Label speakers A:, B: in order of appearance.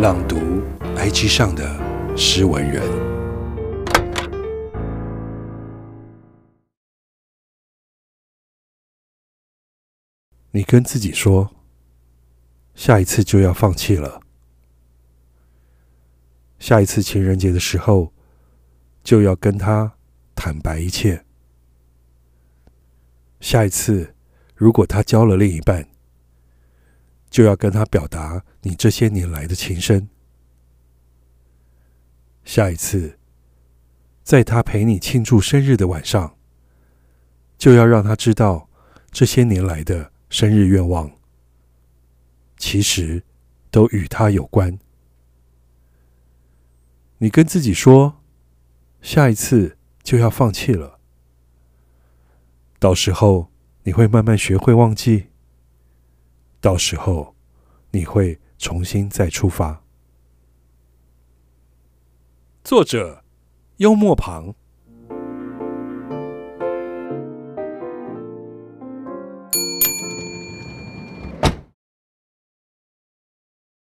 A: 朗读 IG 上的诗文人，你跟自己说，下一次就要放弃了。下一次情人节的时候，就要跟他坦白一切。下一次，如果他交了另一半，就要跟他表达你这些年来的情深。下一次，在他陪你庆祝生日的晚上，就要让他知道这些年来的生日愿望，其实都与他有关。你跟自己说，下一次就要放弃了。到时候你会慢慢学会忘记。到时候，你会重新再出发。作者：幽默旁。